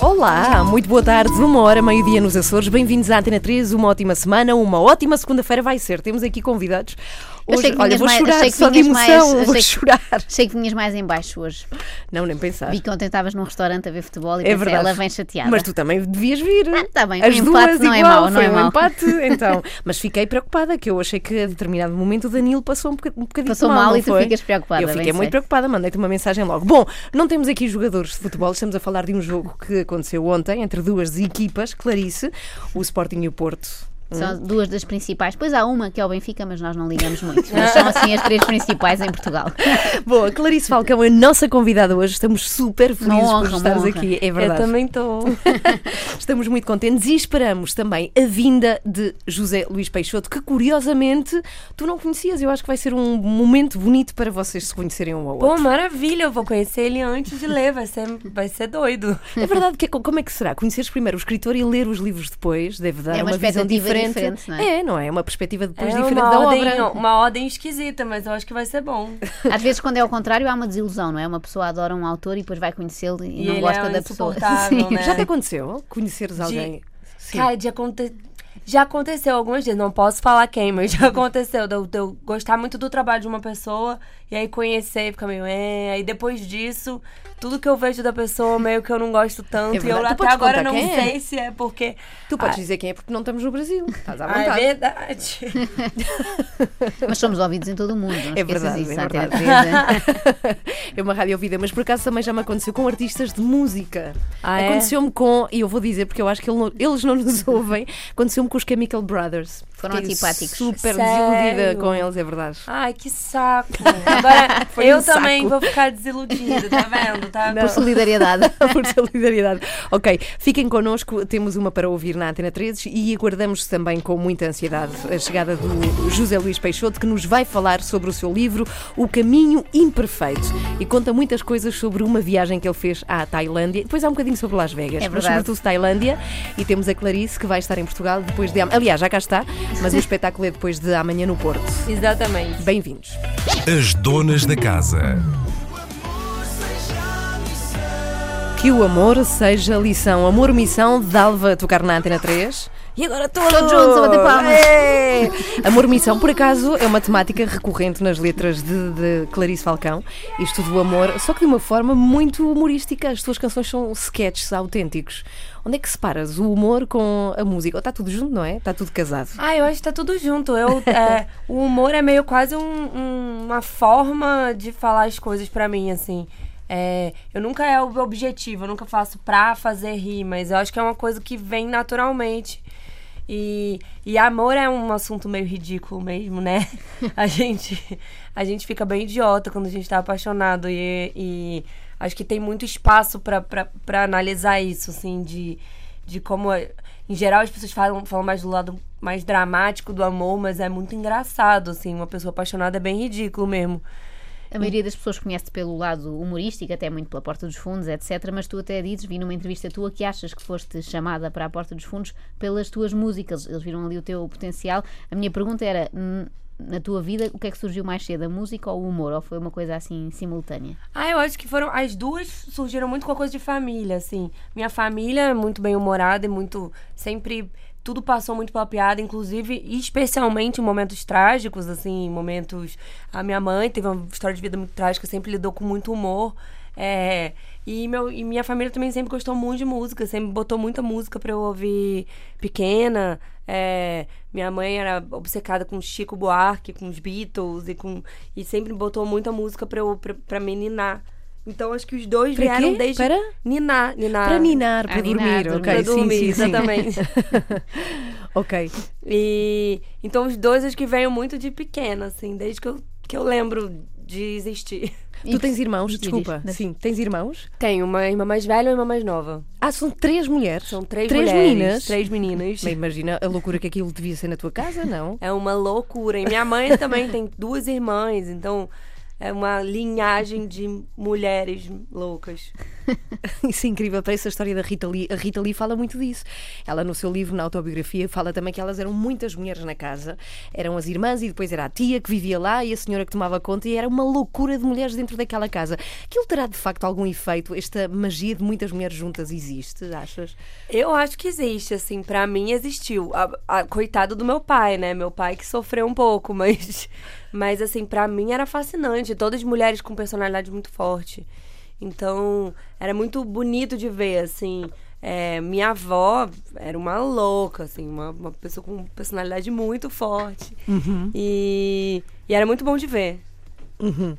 Olá, muito boa tarde, uma hora, meio-dia nos Açores. Bem-vindos à Antena 3, uma ótima semana, uma ótima segunda-feira vai ser. Temos aqui convidados. Eu Hoje, olha, vinhas vou mais- chorar achei que só de vinhas mais- emoção, vou achei que- chorar. Achei que vinhas mais em baixo hoje. Não, nem pensar. Vi que ontem estavas num restaurante a ver futebol e É pensei, verdade. ela vem chateada. Mas tu também devias vir. Ah, tá bem, As um duas empate não é igual, mau, não é um mau. empate, então. Mas fiquei preocupada, que eu achei que a determinado momento o Danilo passou um, boca- um bocadinho Passou mal, e tu foi? ficas preocupada, Eu fiquei muito sei. preocupada, mandei-te uma mensagem logo. Bom, não temos aqui jogadores de futebol, estamos a falar de um jogo que aconteceu ontem entre duas equipas, Clarice, o Sporting e o Porto. São duas das principais. Pois há uma que é o Benfica, mas nós não ligamos muito. Mas são assim as três principais em Portugal. Boa, Clarice Falcão é a nossa convidada hoje. Estamos super felizes honra, por estares honra. aqui. É verdade. Eu também estou. Estamos muito contentes e esperamos também a vinda de José Luís Peixoto, que curiosamente tu não conhecias. Eu acho que vai ser um momento bonito para vocês se conhecerem um ao outro. Pô, maravilha, eu vou conhecer ele antes de ler, vai ser, vai ser doido. É verdade, que é- como é que será? Conheceres primeiro o escritor e ler os livros depois deve dar É uma uma, visão expectativa diferente. diferente, não é? É, não é? Uma perspectiva depois é diferente da ordem, obra. uma ordem esquisita, mas eu acho que vai ser bom. Às vezes, quando é ao contrário, há uma desilusão, não é? Uma pessoa adora um autor e depois vai conhecê-lo e, E não gosta é da pessoa. Sim. né? Já te aconteceu conheceres alguém? Sim. Cara, de aconte... já aconteceu algumas vezes, não posso falar quem, mas já aconteceu de eu, de eu gostar muito do trabalho de uma pessoa e aí conhecer ficar meio, é, aí depois disso, tudo que eu vejo da pessoa meio que eu não gosto tanto É e eu. Tu até agora não quem é? sei se é porque... Tu podes Ah, dizer quem é porque não estamos no Brasil. Estás à ah, é vontade. verdade. Mas somos ouvidos em todo o mundo. Não É verdade, isso, é verdade. 3, é. uma rádio ouvida, mas por acaso também já me aconteceu com artistas de música. Ah, é? Aconteceu-me com, e eu vou dizer porque eu acho que eles não nos ouvem, aconteceu-me com os Chemical Brothers. Foram Fiquei antipáticos. Super Sério? desiludida com eles, é verdade. Ai, que saco. Agora, Foi eu um saco. também vou ficar desiludida, tá vendo? Tá? Por solidariedade. por solidariedade. Ok, fiquem connosco, temos uma para ouvir na Antena 13 e aguardamos também com muita ansiedade a chegada do José Luís Peixoto, que nos vai falar sobre o seu livro O Caminho Imperfeito e conta muitas coisas sobre uma viagem que ele fez à Tailândia. Depois há um bocadinho sobre Las Vegas, É mas verdade. sobretudo Tailândia. E temos a Clarice, que vai estar em Portugal depois de. Aliás, já cá está, mas o espetáculo é depois de amanhã no Porto. Exatamente. Bem-vindos. As donas da casa. Que o amor seja lição. Amor-missão, Dalva a tocar na Antena 3. E agora todos, Todos juntos a bater palmas. É! Amor-missão, por acaso, é uma temática recorrente nas letras de, de Clarice Falcão. Isto do amor, só que de uma forma muito humorística. As tuas canções são sketches autênticos. Onde é que separas o humor com a música? Ou está tudo junto, não é? Está tudo casado. Ah, eu acho que tá tudo junto. Eu, é, o humor é meio quase um- um- uma forma de falar as coisas pra mim, assim. É, eu nunca é o objetivo, eu nunca faço pra fazer rir, mas eu acho que é uma coisa que vem naturalmente. E, e amor é um assunto meio ridículo mesmo, né? A gente, a gente fica bem idiota quando a gente tá apaixonado e, e acho que tem muito espaço pra analisar isso, assim, de, de como. Em geral, as pessoas falam, falam mais do lado mais dramático do amor, mas é muito engraçado, assim. Uma pessoa apaixonada é bem ridículo mesmo. A maioria das pessoas conhece-te pelo lado humorístico, até muito pela Porta dos Fundos, etc. Mas tu até dizes, vi numa entrevista tua, que achas que foste chamada para a Porta dos Fundos pelas tuas músicas. Eles viram ali o teu potencial. A minha pergunta era: na tua vida, o que é que surgiu mais cedo, a música ou o humor? Ou foi uma coisa assim simultânea? Ah, eu acho que foram. As duas surgiram muito com a coisa de família, assim. Minha família é muito bem humorada e muito. Sempre. Tudo passou muito pela piada, inclusive, especialmente em momentos trágicos, assim, momentos. A minha mãe teve uma história de vida muito trágica, sempre lidou com muito humor. É, e, meu, e minha família também sempre gostou muito de música, sempre botou muita música pra eu ouvir pequena. É, minha mãe era obcecada com Chico Buarque, com os Beatles, e, com, e sempre botou muita música pra, eu, pra, pra me ninar. Então acho que os dois Para vieram quê? desde. Para? Ninar, ninar. Para ninar, para Ah, ninar, dormir, dormir. ok? Pra dormir, sim, sim, sim. exatamente. ok. E então os dois acho que veio muito de pequena, assim, desde que eu, que eu lembro de existir. Tu tens irmãos? Desculpa. diz. Sim, tens irmãos? Tenho uma irmã mais velha e uma irmã mais nova. Ah, são três mulheres. São três, Três mulheres, meninas? Três meninas. Bem, imagina a loucura que aquilo devia ser na tua casa, não? É uma loucura. E minha mãe também tem duas irmãs, então é uma linhagem de mulheres loucas. Isso é incrível, parece a história da Rita Lee. A Rita Lee fala muito disso. Ela, no seu livro, na autobiografia, fala também que elas eram muitas mulheres na casa. Eram as irmãs e depois era a tia que vivia lá e a senhora que tomava conta, e era uma loucura de mulheres dentro daquela casa. Aquilo terá de facto algum efeito? Esta magia de muitas mulheres juntas existe, achas? Eu acho que existe, assim, para mim existiu. A, a, coitado do meu pai, né? Meu pai que sofreu um pouco, mas, mas assim, para mim era fascinante. Todas mulheres com personalidade muito forte. Então, era muito bonito de ver, assim. É, minha avó era uma louca, assim, uma, uma pessoa com personalidade muito forte. Uhum. E, e era muito bom de ver. Uhum.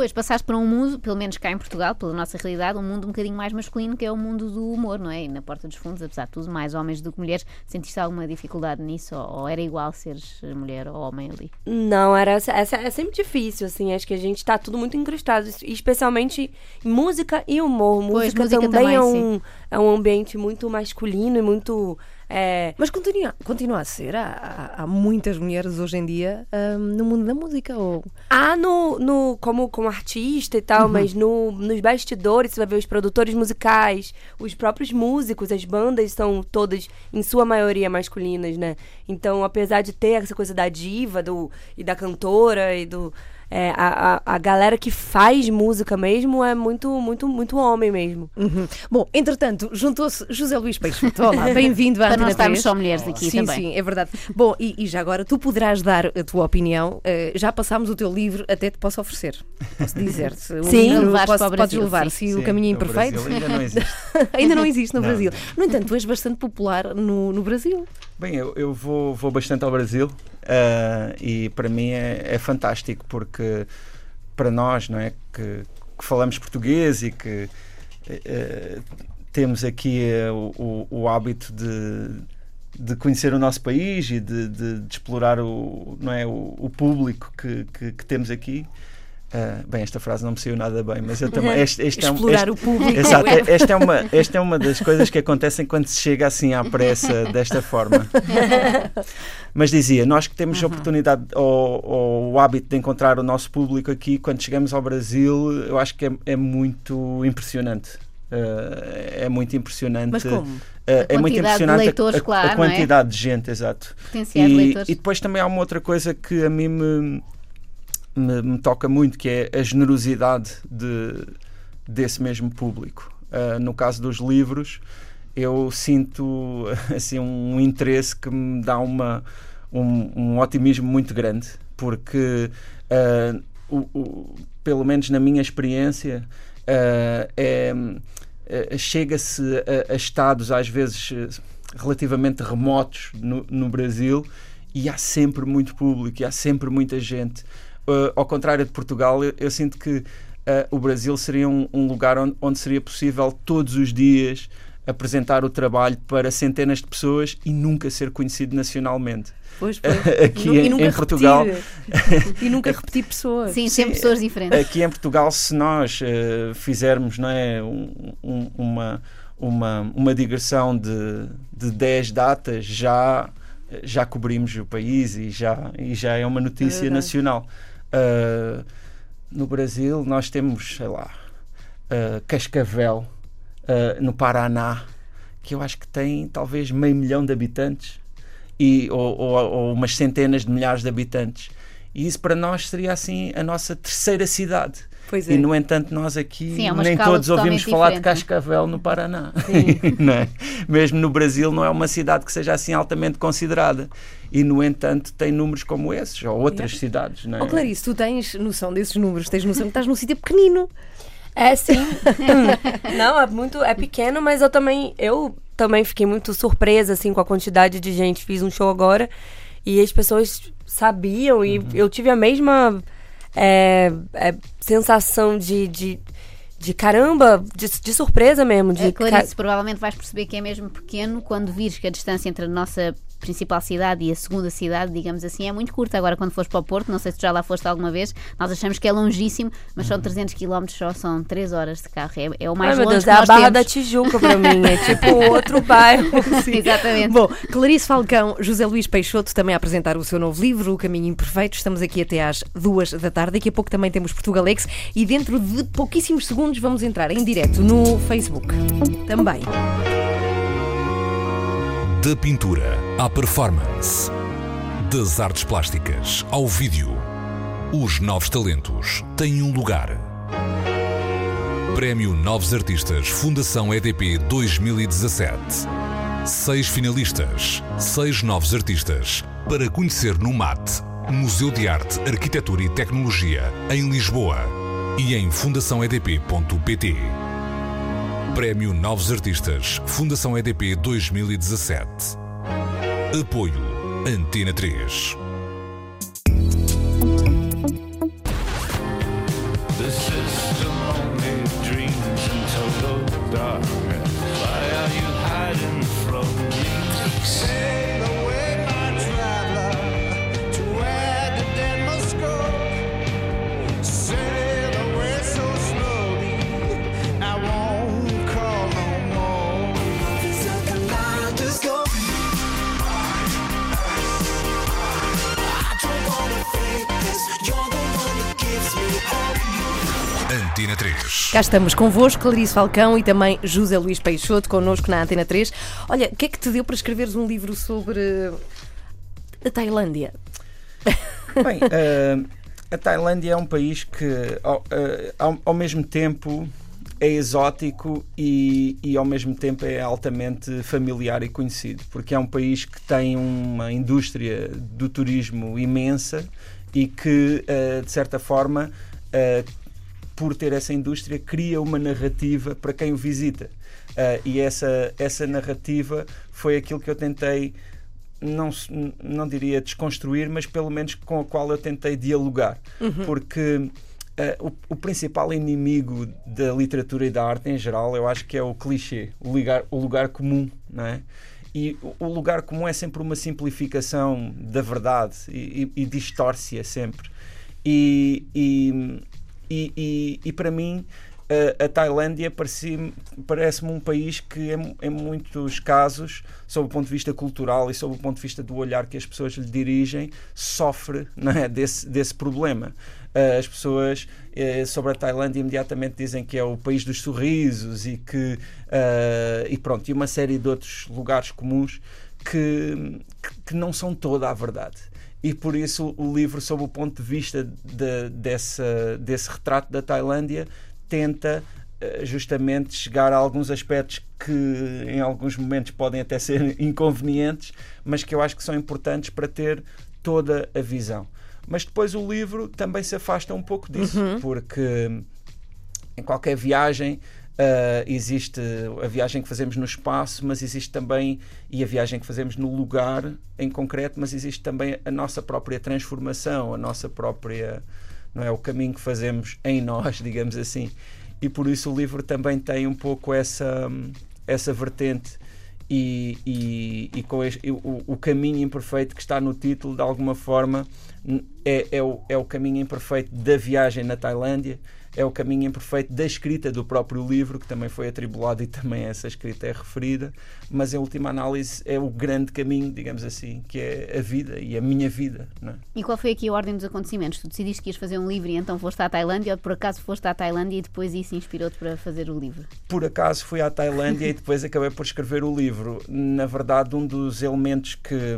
Depois passaste para um mundo, pelo menos cá em Portugal, pela nossa realidade, um mundo um bocadinho mais masculino, que é o mundo do humor, não é? E na Porta dos Fundos, apesar de tudo, mais homens do que mulheres. Sentiste alguma dificuldade nisso? Ou, ou era igual seres mulher ou homem ali? Não, era, é, é sempre difícil, assim. Acho que a gente está tudo muito incrustado, especialmente em música e humor. Música, pois, música também, também é, um, é um ambiente muito masculino e muito é... Mas continua, continua a ser. Há, há muitas mulheres hoje em dia um, no mundo da música. Ou... Há no, no, como, como artista e tal, uhum. mas no, nos bastidores você vai ver os produtores musicais, os próprios músicos, as bandas são todas, em sua maioria, masculinas, né? Então, apesar de ter essa coisa da diva do, e da cantora e do é, a, a, a, galera que faz música mesmo é muito, muito, muito homem mesmo. Uhum. Bom, entretanto, juntou-se José Luís Peixoto. Olá, bem-vindo à Para não estarmos só mulheres aqui sim, também. Sim, é verdade. Bom, e, e, já agora, tu poderás dar a tua opinião. Uh, já passámos o teu livro, até te posso oferecer. Posso dizer-te. Sim, livro, posso, podes levar. Sim, sim o caminho imperfeito. ainda não existe. ainda não existe no não. Brasil. No entanto, tu és bastante popular no, no Brasil. Bem, eu, eu vou, vou bastante ao Brasil uh, e para mim é, é fantástico porque para nós, não é? Que, que falamos português e que uh, temos aqui uh, o, o, hábito de, de conhecer o nosso país e de, de, de explorar o, não é, o, o público que, que, que, temos aqui. Uh, bem, esta frase não me saiu nada bem, mas eu também. Este, este Explorar é um, este, o público. Exato, esta é, uma, esta é uma das coisas que acontecem quando se chega assim à pressa, desta forma. Mas dizia, nós que temos uhum. a oportunidade ou, ou, o hábito de encontrar o nosso público aqui, quando chegamos ao Brasil, eu acho que é, é muito impressionante. Uh, é muito impressionante. Mas como? Uh, é muito impressionante de leitores, a, a, claro, a quantidade é? de gente, exato. E, leitores. e depois também há uma outra coisa que a mim me, me, me toca muito, que é a generosidade de, desse mesmo público. Uh, no caso dos livros, eu sinto assim um interesse que me dá uma, um, um otimismo muito grande, porque uh, o, o, pelo menos na minha experiência uh, é, uh, chega-se a, a, estados às vezes relativamente remotos no, no, Brasil e há sempre muito público e há sempre muita gente. Ao contrário de Portugal, eu, eu sinto que o Brasil seria um, um lugar onde, onde seria possível todos os dias apresentar o trabalho para centenas de pessoas e nunca ser conhecido nacionalmente. Pois, pois. Aqui e, em, em Portugal. e nunca repetir pessoas. Sim, sempre pessoas diferentes. Aqui em Portugal, se nós uh, fizermos não é, um, um, uma, uma, uma digressão de, de 10 datas, já, já cobrimos o país e já, e já é uma notícia é nacional. Uh, no Brasil, nós temos, sei lá, uh, Cascavel uh, no Paraná, que eu acho que tem talvez meio milhão de habitantes e, ou, ou, ou umas centenas de milhares de habitantes. E isso para nós seria assim a nossa terceira cidade. É. E no entanto, nós aqui Sim, é nem todos ouvimos falar de Cascavel no Paraná. é? Mesmo no Brasil, não é uma cidade que seja assim altamente considerada. E no entanto, tem números como esses, ou outras cidades. Não é? Oh, Clarice, tu tens noção desses números, tens noção que estás num sítio pequenino. É, sim. Não, é muito. É pequeno, mas eu também. Eu também fiquei muito surpresa, assim, com a quantidade de gente. Fiz um show agora e as pessoas sabiam e uhum. eu tive a mesma é, é, sensação de, de, de caramba, de, de, surpresa mesmo. De é, Clarice, provavelmente vais perceber que é mesmo pequeno quando vires que a distância entre a nossa principal cidade e a segunda cidade, digamos assim, é muito curta. Agora, quando fores para o Porto, não sei se tu já lá foste alguma vez, nós achamos que é longíssimo, mas são 300 km só, são 3 horas de carro. É, é o mais Ai, meu longe Deus, que é a Barra temos. da Tijuca pra mim. É tipo outro bairro. Exatamente. Bom, Clarice Falcão, José Luís Peixoto também a apresentar o seu novo livro, O Caminho Imperfeito. Estamos aqui até às duas da tarde. Daqui a pouco também temos Portugalex e dentro de pouquíssimos segundos vamos entrar em direto no Facebook. Também. Da pintura à performance. Das artes plásticas ao vídeo. Os novos talentos têm um lugar. Prémio Novos Artistas Fundação EDP 2017. Seis finalistas, seis novos artistas para conhecer no MAT, Museu de Arte, Arquitetura e Tecnologia, em Lisboa e em fundaçãoedp.pt. Prémio Novos Artistas Fundação EDP 2017. Apoio Antena 3. 3. Cá estamos convosco, Clarice Falcão e também José Luís Peixoto, connosco na Antena 3. Olha, o que é que te deu para escreveres um livro sobre a Tailândia? Bem, eh, a Tailândia é um país que, ao, eh, ao, ao mesmo tempo, é exótico e, e, ao mesmo tempo, é altamente familiar e conhecido, porque é um país que tem uma indústria do turismo imensa e que, eh, de certa forma, eh, por ter essa indústria, cria uma narrativa para quem o visita. Eh, e essa, essa narrativa foi aquilo que eu tentei não, não diria desconstruir, mas pelo menos com a qual eu tentei dialogar. Porque eh, o, o principal inimigo da literatura e da arte em geral, eu acho que é o clichê, o lugar, o lugar comum, não é? E o- o lugar comum é sempre uma simplificação da verdade e, e, e distorce-a sempre. E, e, e, e, e para mim, a, Tailândia parece-me um país que, em, em muitos casos, sob o ponto de vista cultural e sob o ponto de vista do olhar que as pessoas lhe dirigem, sofre é, desse, desse problema. Eh, As pessoas eh, sobre a Tailândia imediatamente dizem que é o país dos sorrisos e que eh, e pronto, e uma série de outros lugares comuns que, que não são toda a verdade. E por isso o livro, sob o ponto de vista de, dessa, desse retrato da Tailândia, tenta eh, justamente chegar a alguns aspectos que em alguns momentos podem até ser inconvenientes, mas que eu acho que são importantes para ter toda a visão. Mas depois o livro também se afasta um pouco disso, porque em qualquer viagem ah, existe a viagem que fazemos no espaço, mas existe também e a viagem que fazemos no lugar em concreto, mas existe também a nossa própria transformação, a nossa própria não é o caminho que fazemos em nós, digamos assim. E por isso o livro também tem um pouco essa essa vertente e, e, e com este, o, o caminho imperfeito que está no título, de alguma forma, é, é, o, é o caminho imperfeito da viagem na Tailândia, é o caminho imperfeito da escrita do próprio livro, que também foi atribulado e também essa escrita é referida, mas em última análise é o grande caminho, digamos assim, que é a vida e a minha vida. É? E qual foi aqui a ordem dos acontecimentos? Tu decidiste que ias fazer um livro e então foste à Tailândia ou por acaso foste à Tailândia e depois isso inspirou-te para fazer o livro? por acaso fui à Tailândia e depois acabei por escrever o livro. Na verdade, um dos elementos que,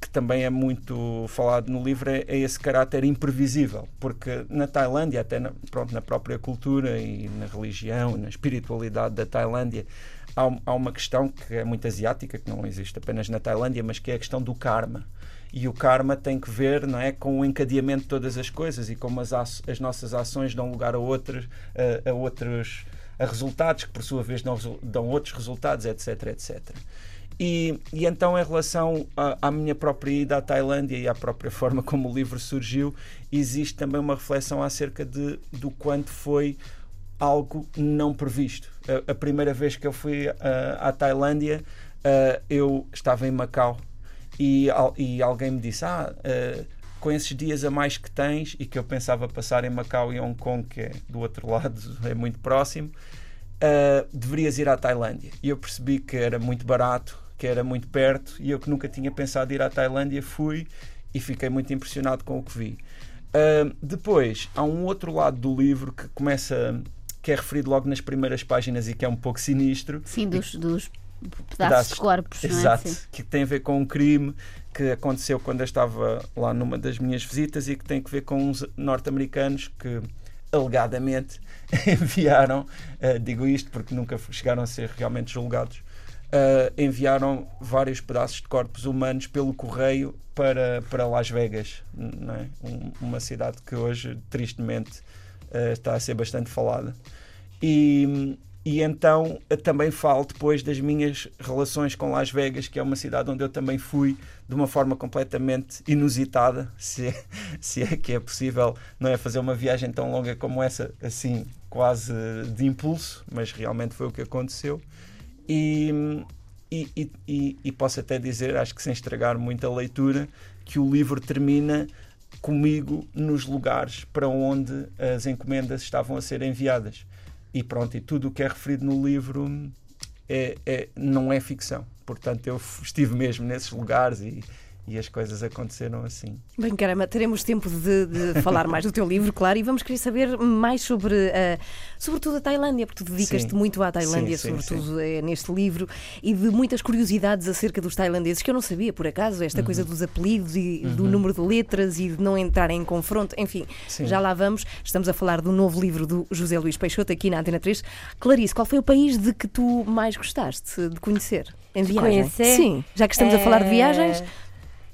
que também é muito falado no livro é, é esse caráter imprevisível, porque na Tailândia, até na, pronto, na própria cultura e na religião, na espiritualidade da Tailândia, há, há uma questão que é muito asiática, que não existe apenas na Tailândia, mas que é a questão do karma. E o karma tem que ver não é, com o encadeamento de todas as coisas e como as, as nossas ações dão lugar a outros, a, a outros a resultados que por sua vez dão, dão outros resultados, etc, etc. E, e então, em relação à, minha própria ida à Tailândia e à própria forma como o livro surgiu, existe também uma reflexão acerca de, do quanto foi algo não previsto. A, a primeira vez que eu fui ah, à Tailândia, ah, eu estava em Macau e, al- e alguém me disse: Ah, eh, com esses dias a mais que tens, e que eu pensava passar em Macau e Hong Kong, que é do outro lado, é muito próximo, eh, deverias ir à Tailândia. E eu percebi que era muito barato, que era muito perto, e eu que nunca tinha pensado ir à Tailândia, fui e fiquei muito impressionado com o que vi. Uh, depois, há um outro lado do livro que começa, que é referido logo nas primeiras páginas e que é um pouco sinistro. Sim, dos, dos pedaços Pedaços. de corpos, é? Exato, Sim. que tem a ver com um crime que aconteceu quando eu estava lá numa das minhas visitas e que tem a ver com uns norte-americanos que alegadamente enviaram, uh, digo isto porque nunca chegaram a ser realmente julgados, uh, enviaram vários pedaços de corpos humanos pelo correio para, para Las Vegas, é? Um- uma cidade que hoje, tristemente, uh, está a ser bastante falada. E, e então eh, também falo depois das minhas relações com Las Vegas, que é uma cidade onde eu também fui de uma forma completamente inusitada, se é, se é que é possível, não é fazer uma viagem tão longa como essa, assim, quase de impulso, mas realmente foi o que aconteceu. E, e, e- e- posso até dizer, acho que sem estragar muita leitura, que o livro termina comigo nos lugares para onde as encomendas estavam a ser enviadas. E pronto, e tudo o que é referido no livro é, é- não é ficção. Portanto, eu estive mesmo nesses lugares e, e as coisas aconteceram assim. Bem, caramba, teremos tempo de, de falar mais do teu livro, claro, e vamos querer saber mais sobre, eh, sobretudo a Tailândia, porque tu dedicas-te Sim. muito à Tailândia, Sim, sim, sobretudo eh, neste livro, e de muitas curiosidades acerca dos tailandeses, que eu não sabia, por acaso, esta coisa Uhum. dos apelidos e do número de letras e de não entrarem em confronto, enfim, Sim. já lá vamos. Estamos a falar do novo livro do José Luís Peixoto, aqui na Antena 3. Clarice, qual foi o país de que tu mais gostaste de conhecer? Em viagem? conhecer? Sim, já que estamos a falar de É, viagens.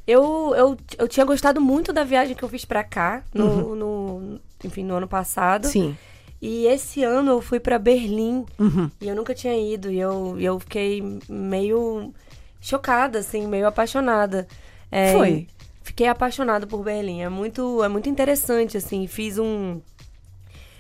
Eu, eu, eu tinha gostado muito da viagem que eu fiz pra cá, no, Uhum. no- enfim, no ano passado. Sim. E esse ano eu fui pra Berlim Uhum. e eu nunca tinha ido. E eu, eu fiquei meio chocada, assim, meio apaixonada. É, Foi? Fiquei apaixonada por Berlim. É muito, é muito interessante, assim. Fiz um.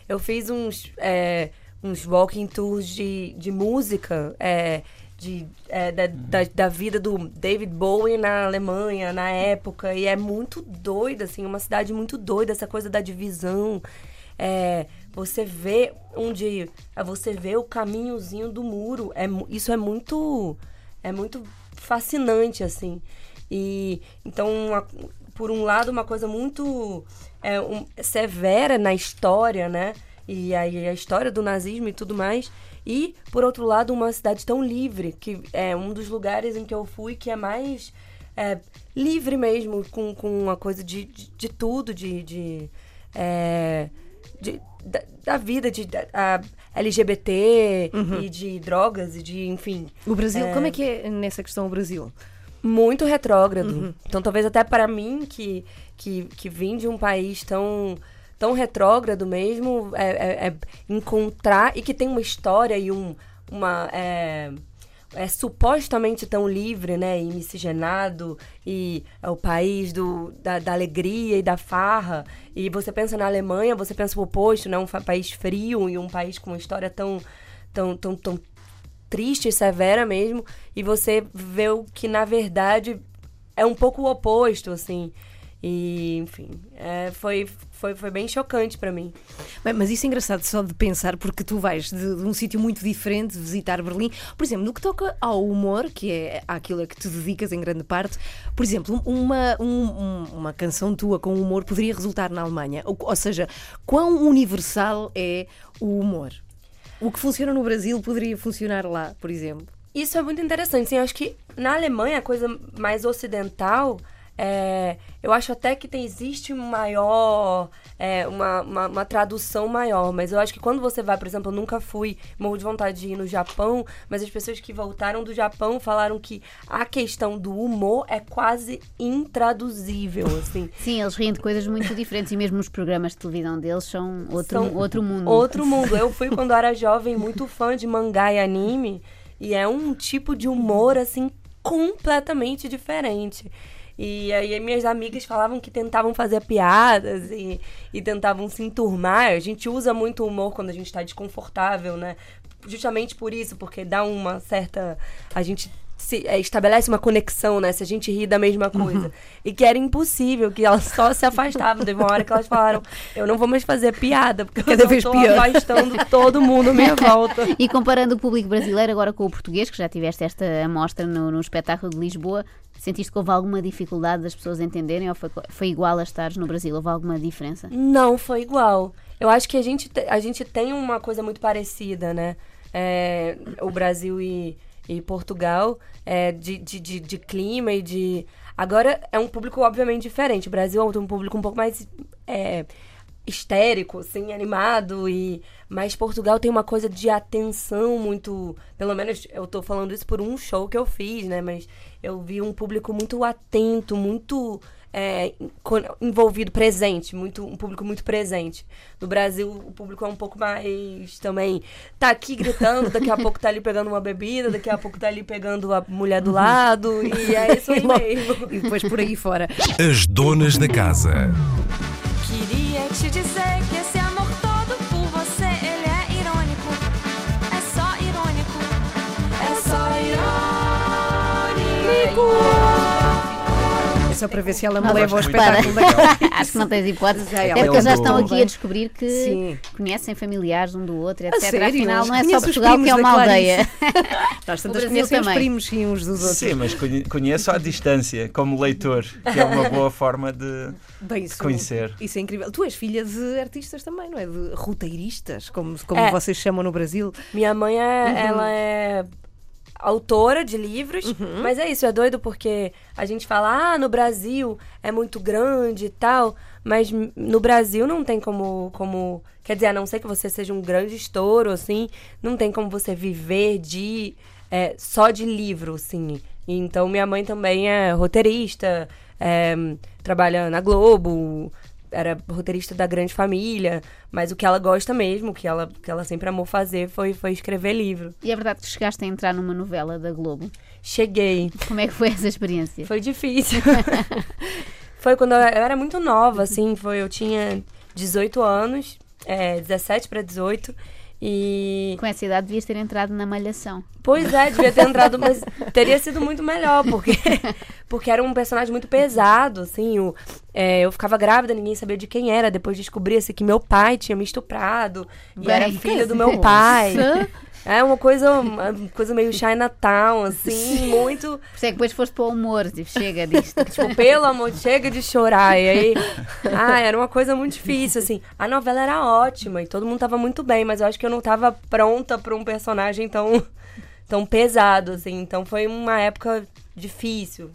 Eu fiz uns, é, uns walking tours de, de música, é, de, é, da, da, da vida do David Bowie na Alemanha, na época. E é muito doida, assim, uma cidade muito doida, essa coisa da divisão. É, você vê onde. é, Você vê o caminhozinho do muro. É, isso é muito. É muito fascinante, assim. E então, uma- por um lado, uma coisa muito é, um- severa na história, né? E aí a história do nazismo e tudo mais. E, por outro lado, uma cidade tão livre, que é um dos lugares em que eu fui que é mais é, livre mesmo, com, com uma coisa de, de, de tudo, de. de, é, de- da, da vida, de da- a LGBT e de drogas e de, enfim. O Brasil, É. como é que é nessa questão o Brasil? muito retrógrado. Uhum. Então, talvez até para mim, que, que, que vim de um país tão, tão retrógrado mesmo, é, é- é encontrar e que tem uma história e um, uma. É, é supostamente tão livre, né, e miscigenado, e é o país do, da, da alegria e da farra. E você pensa na Alemanha, você pensa o oposto, né, um país frio e um país com uma história tão, tão, tão, tão triste e severa mesmo, e você vê o que, na verdade, é um pouco o oposto, assim. E, enfim, é, foi, foi, foi bem chocante pra mim. Bem, mas isso é engraçado só de pensar, porque tu vais de, de um sítio muito diferente visitar Berlim. Por exemplo, no que toca ao humor, que é aquilo a que te dedicas em grande parte, por exemplo, uma, um- um- uma canção tua com humor poderia resultar na Alemanha. Ou, ou seja, quão universal é o humor? O que funciona no Brasil poderia funcionar lá, por exemplo. Isso é muito interessante. Sim, eu acho que na Alemanha, a coisa mais ocidental, é, eu acho até que tem, existe maior, é, uma, uma, uma tradução maior. Mas eu acho que quando você vai, por exemplo, eu nunca fui, morro de vontade de ir no Japão, mas as pessoas que voltaram do Japão falaram que a questão do humor é quase intraduzível, assim. Sim, eles riem de coisas muito diferentes e mesmo os programas de televisão deles são outro, São outro mundo. Outro mundo. Eu fui quando era jovem muito fã de mangá e anime. E é um tipo de humor, assim, completamente diferente. E aí minhas amigas falavam que tentavam fazer piadas e, e tentavam se enturmar. A gente usa muito o humor quando a gente está desconfortável, né? Justamente por isso, porque dá uma certa. A gente se é, estabelece uma conexão, né? Se a gente ri da mesma coisa. E que era impossível, que elas só se afastavam. Teve uma hora que elas falaram, eu não vou mais fazer piada, porque Cada eu pior. afastando todo mundo à minha volta. E comparando o público brasileiro agora com o português, que já tiveste esta amostra no, no espetáculo de Lisboa, sentiste que houve alguma dificuldade das pessoas entenderem ou foi, foi igual a estares no Brasil? Houve alguma diferença? Não, foi igual. Eu acho que a gente, te- a gente tem uma coisa muito parecida, né? É, o Brasil e, e Portugal, é, de, de, de, de clima e de. Agora é um público obviamente diferente. O Brasil é um público um pouco mais é, histérico, assim, animado. E, mas Portugal tem uma coisa de atenção muito. Pelo menos eu tô falando isso por um show que eu fiz, né? Mas eu vi um público muito atento, muito é, envolvido, presente, muito, um público muito presente. No Brasil, o público é um pouco mais também. Tá aqui gritando, daqui a pouco tá ali pegando uma bebida, daqui a pouco tá ali pegando a mulher do lado, e é isso aí mesmo. E depois por aí fora. As donas da casa. Queria te dizer que esse amor todo por você, ele é irônico. É só irônico. É só irônico. É só para ver se ela me Ah, leva ao espetáculo daqui. Acho que não tens hipótese. Já, ela Até é porque já estão aqui a descobrir que Sim. conhecem familiares um do outro, etc. sério? Afinal, não é só os Portugal que é uma aldeia. Nós tantas conhecemos também. primos sim uns dos outros. Sim, mas conhe- conheço à distância, como leitor, que é uma boa forma de, Bem, de isso, conhecer. Isso é incrível. Tu és filha de artistas também, não é? De roteiristas, como, como É. vocês chamam no Brasil. Minha mãe é, ela é autora de livros, mas é isso, é doido porque a gente fala, ah, no Brasil é muito grande e tal, mas no Brasil não tem como, como, quer dizer, a não ser que você seja um grande estouro, assim, não tem como você viver de, é, só de livro, assim. Então minha mãe também é roteirista, é, trabalha na Globo, era roteirista da Grande Família, mas o que ela gosta mesmo, o que ela, que ela sempre amou fazer foi, foi escrever livro. E é verdade que chegaste a entrar numa novela da Globo. Cheguei. Como é que foi essa experiência? Foi difícil. foi quando eu, era muito nova, assim, foi, eu tinha 18 anos, é, 17 para 18, e... Com essa idade devias ter entrado na Malhação. Pois é, devia ter entrado, mas teria sido muito melhor, porque, porque era um personagem muito pesado, assim. O, é, eu ficava grávida, ninguém sabia de quem era. Depois descobria-se que meu pai tinha me estuprado. E era filha do meu pai. É uma coisa, uma coisa meio Chinatown, assim, muito. Isso é que depois foste para o humor, tipo, chega disto. Tipo, pelo amor, chega de chorar. E aí, ah, era uma coisa muito difícil, assim. A novela era ótima e todo mundo tava muito bem, mas eu acho que eu não tava pronta pra um personagem tão, tão pesado, assim. Então foi uma época difícil.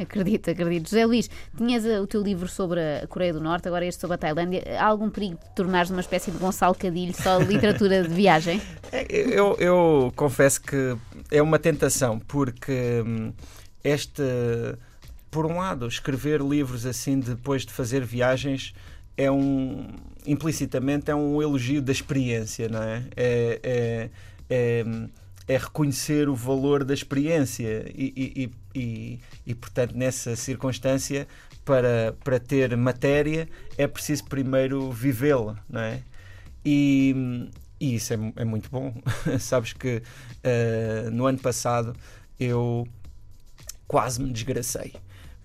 Acredito, acredito. José Luís, tinhas uh, o teu livro sobre a Coreia do Norte, agora este sobre a Tailândia. Há algum perigo de tornares uma espécie de Gonçalo Cadilho, só literatura de viagem? É, Eu, eu confesso que é uma tentação, porque hum, este, por um lado, escrever livros assim depois de fazer viagens é um implicitamente é um elogio da experiência, não é? É, é, é, é reconhecer o valor da experiência e, e, e, e, portanto, nessa circunstância, para, para ter matéria, é preciso primeiro vivê-la, não é? E, e isso é, é muito bom. Sabes que eh, no ano passado eu quase me desgracei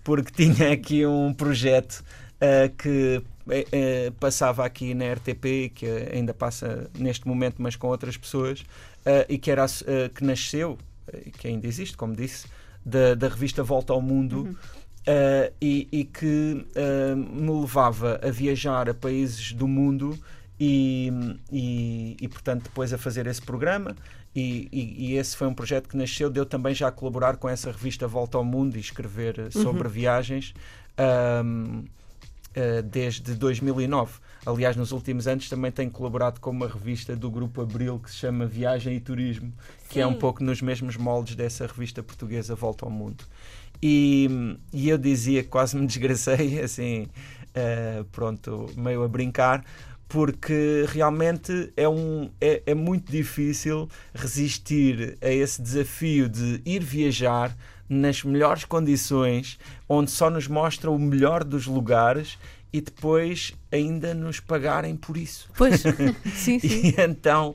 porque tinha aqui um projeto eh, que eh, passava aqui na RTP, que ainda passa neste momento, mas com outras pessoas, e que, era, que nasceu, que ainda existe, como disse, da, da revista Volta ao Mundo. eh, e, e que eh, me levava a viajar a países do mundo e, e, e, portanto depois a fazer esse programa. E, esse foi um projeto que nasceu de eu também já colaborar com essa revista Volta ao Mundo e escrever eh, sobre viagens ahm, eh, desde 2009 aliás nos últimos anos também tenho colaborado com uma revista do Grupo Abril que se chama Viagem e Turismo que é um Sim. pouco nos mesmos moldes dessa revista portuguesa Volta ao Mundo e, e eu dizia que quase me desgracei assim eh, pronto, meio a brincar porque realmente é, um, é, é muito difícil resistir a esse desafio de ir viajar nas melhores condições, onde só nos mostra o melhor dos lugares e depois ainda nos pagarem por isso. Pois, sim, sim. E então.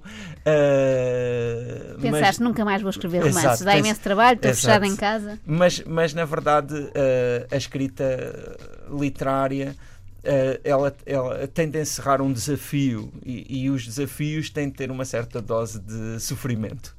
mas- Pensaste, nunca mais vou escrever romances. Exato, Dá imenso trabalho, estou Exato. fechada em casa. Mas, mas na verdade, eh, a escrita literária eh, ela, ela tem de encerrar um desafio e, e os desafios têm de ter uma certa dose de sofrimento.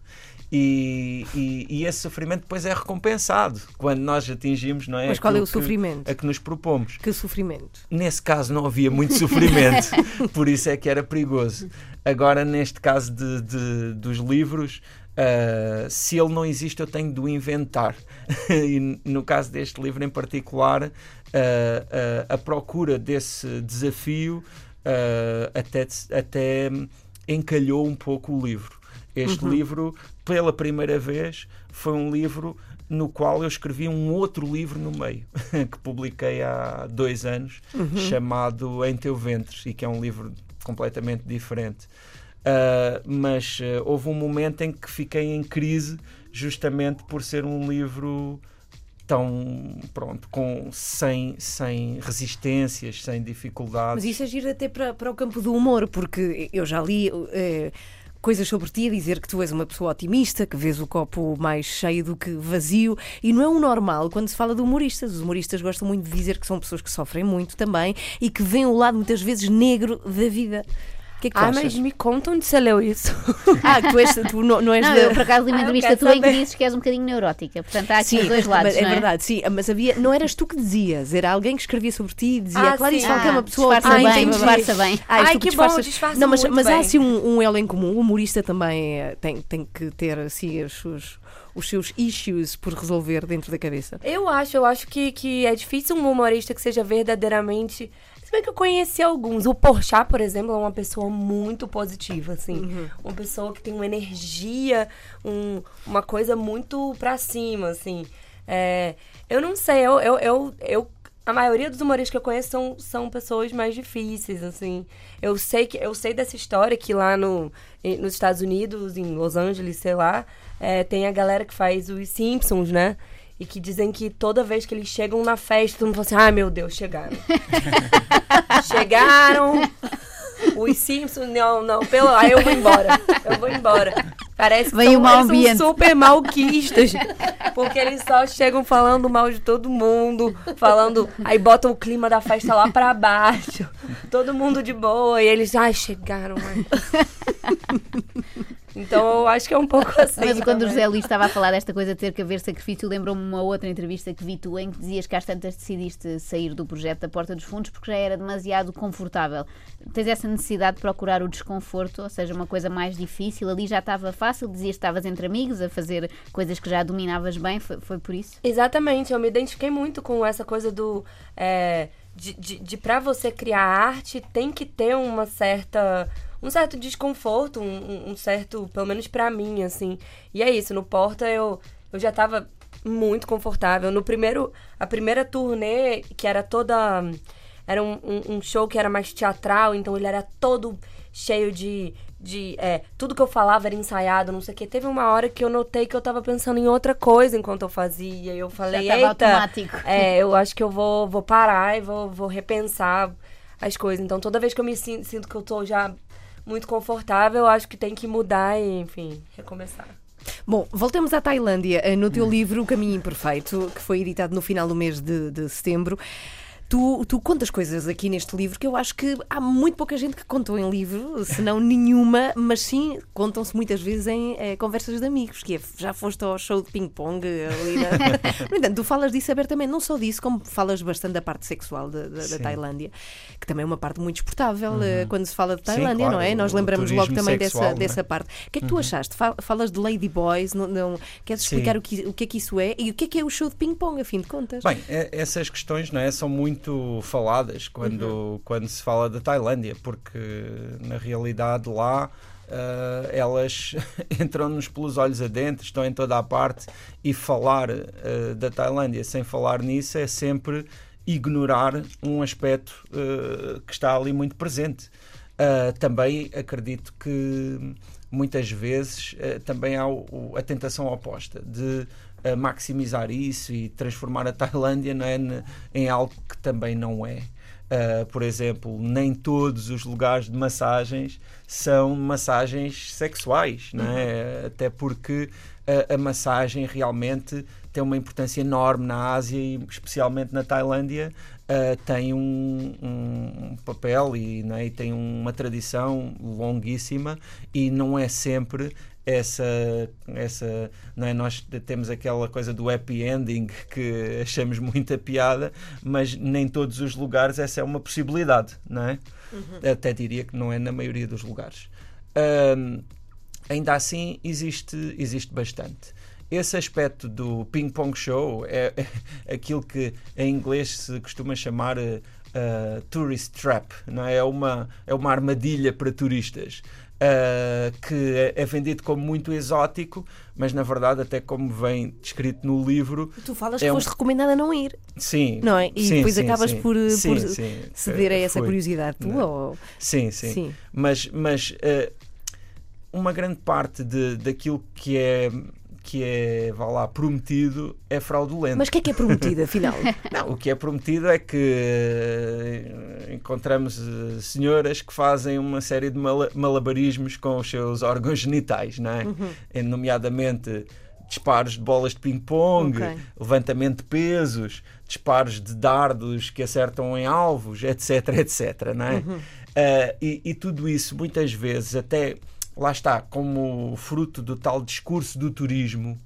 E, e- e esse sofrimento depois é recompensado quando nós atingimos, não é? Mas qual é o aquilo que- sofrimento? A que nos propomos. Que sofrimento. Nesse caso não havia muito sofrimento, por isso é que era perigoso. Agora, neste caso de, de- dos livros, ah, se ele não existe, eu tenho de o inventar. e no caso deste livro em particular, ah, ah, a procura desse desafio até, até encalhou um pouco o livro. Este livro, pela primeira vez, foi um livro no qual eu escrevi um outro livro no meio, que publiquei há dois anos, chamado Em Teu Ventre, e que é um livro completamente diferente. Ah, mas ah, houve um momento em que fiquei em crise, justamente por ser um livro tão pronto, com sem, sem resistências, sem dificuldades. Mas isso é giro até para, para o campo do humor, porque eu já li eh, coisas sobre ti a dizer que tu és uma pessoa otimista, que vês o copo mais cheio do que vazio, e não é um normal quando se fala de humoristas. Os humoristas gostam muito de dizer que são pessoas que sofrem muito também e que veem o lado muitas vezes negro da vida. Que é que tu Ah, achas? mas me conta onde você leu isso. Ah, tu, és, tu não, não és Não, da- eu por acaso li uma Ah, entrevista tua em que dizes que és um bocadinho neurótica. Portanto, há aqui Sim, os dois lados. mas é não é? verdade, sim, mas havia, não eras tu que dizias, era alguém que escrevia sobre ti e dizia, Ah, Clarice sim. Falcão é uma Ah, pessoa disfarça Ah, bem, disfarça bem. Ah, Ai, que bom, disfarças. disfarça Não, mas, muito mas há bem. assim um, um elo em comum. O humorista também eh, tem, tem que ter assim os seus, os seus issues por resolver dentro da cabeça. Eu acho, eu acho que, que é difícil um humorista que seja verdadeiramente. Se bem que eu conheci alguns. O Porchat, por exemplo, é uma pessoa muito positiva, assim. Uma pessoa que tem uma energia, um- uma coisa muito pra cima, assim. É, eu não sei, eu, eu, eu, eu- a maioria dos humoristas que eu conheço são, são pessoas mais difíceis, assim. Eu sei que eu sei dessa história que lá no, nos Estados Unidos, em Los Angeles, sei lá, é, tem a galera que faz os Simpsons, né? E que dizem que toda vez que eles chegam na festa, todo mundo fala assim, ai meu Deus, chegaram. chegaram. Os Simpsons, não, não, pelo. Aí eu vou embora. Eu vou embora. Parece que Vem são, eles são super malquistas. Porque eles só chegam falando mal de todo mundo, falando. Aí botam o clima da festa lá pra baixo. Todo mundo de boa. E eles, ai, chegaram. ai. Então eu acho que é um pouco assim. Mas quando o. José Luís estava a falar desta coisa de ter que haver sacrifício, lembrou-me uma outra entrevista que vi tu em que dizias que às tantas decidiste sair do projeto da Porta dos Fundos porque já era demasiado confortável. Tens essa necessidade de procurar o desconforto, ou seja, uma coisa mais difícil. Ali já estava fácil, dizias que estavas entre amigos a fazer coisas que já dominavas bem, foi, foi por isso? Exatamente, eu me identifiquei muito com essa coisa do. é, de, de, de para você criar arte, tem que ter uma certa. Um certo desconforto, um, um- certo. Pelo menos pra mim, assim. E é isso, no Porta eu, eu já tava muito confortável. No primeiro. A primeira turnê, que era toda. Era um, um- um show que era mais teatral, então ele era todo cheio de. de é, tudo que eu falava era ensaiado, não sei o quê. Teve uma hora que eu notei que eu tava pensando em outra coisa enquanto eu fazia. E eu falei, tava eita, automático." é, eu acho que eu vou, vou parar e vou, vou repensar as coisas. Então, toda vez que eu me sinto, sinto que eu tô já muito confortável, acho que tem que mudar e, enfim, recomeçar. Bom, voltemos à Tailândia. Eh, No teu livro O Caminho Imperfeito, que foi editado no final do mês de, de setembro, tu, tu contas coisas aqui neste livro que eu acho que há muito pouca gente que contou em livro, se não nenhuma, mas sim contam-se muitas vezes em eh, conversas de amigos, que é, já foste ao show de ping-pong ali na... No entanto, tu falas disso abertamente, não só disso, como falas bastante da parte sexual da, da- da Sim. Tailândia, que também é uma parte muito exportável eh, quando se fala de Sim, Tailândia, claro, não é? Nós lembramos logo também sexual, dessa, é? dessa parte. O que é que tu achaste? Fal- Falas de Lady Boys, não, não- queres Sim. explicar o que, o que é que isso é e o que é que é o show de ping-pong, a fim de contas? Bem, é- essas questões não é, são muito faladas quando, quando se fala da Tailândia, porque na realidade lá ah, elas entram-nos pelos olhos adentro, estão em toda a parte e falar ah, da Tailândia sem falar nisso é sempre ignorar um aspecto ah, que está ali muito presente. Também acredito que muitas vezes também há o- a tentação oposta de ah, maximizar isso e transformar a Tailândia é, em algo que também não é. Uh, por exemplo, nem todos os lugares de massagens são massagens sexuais, é? até porque a, a massagem realmente tem uma importância enorme na Ásia e especialmente na Tailândia. uh, tem um, um papel e, não é? e tem uma tradição longuíssima e não é sempre essa, essa não é? nós temos aquela coisa do happy ending que achamos muita piada, mas nem todos os lugares essa é uma possibilidade, não é? Até diria que não é na maioria dos lugares. Ahm, ainda assim existe, existe bastante. Esse aspecto do ping-pong show é, é aquilo que em inglês se costuma chamar eh, tourist trap, não é? É uma, é uma armadilha para turistas. Eh, que é, é vendido como muito exótico, mas na verdade, até como vem descrito no livro, Tu falas É que um- foste recomendada a não ir, sim. não é? E sim, depois sim, acabas sim. por, por Sim, sim. ceder a Eh, essa fui. curiosidade tua. Não. ou- Sim, sim. Mas, mas eh, uma grande parte de, daquilo que é, que é, vá lá, prometido é fraudulento. Mas o que é que é prometido, afinal? Não, o que é prometido é que eh, encontramos eh, senhoras que fazem uma série de mala- malabarismos com os seus órgãos genitais, não é? Uhum. Eh, Nomeadamente disparos de bolas de ping-pong, Ok. levantamento de pesos, disparos de dardos que acertam em alvos, etc, etc, não é? Uhum. Eh, e, e tudo isso, muitas vezes, até lá está, como fruto do tal discurso do turismo,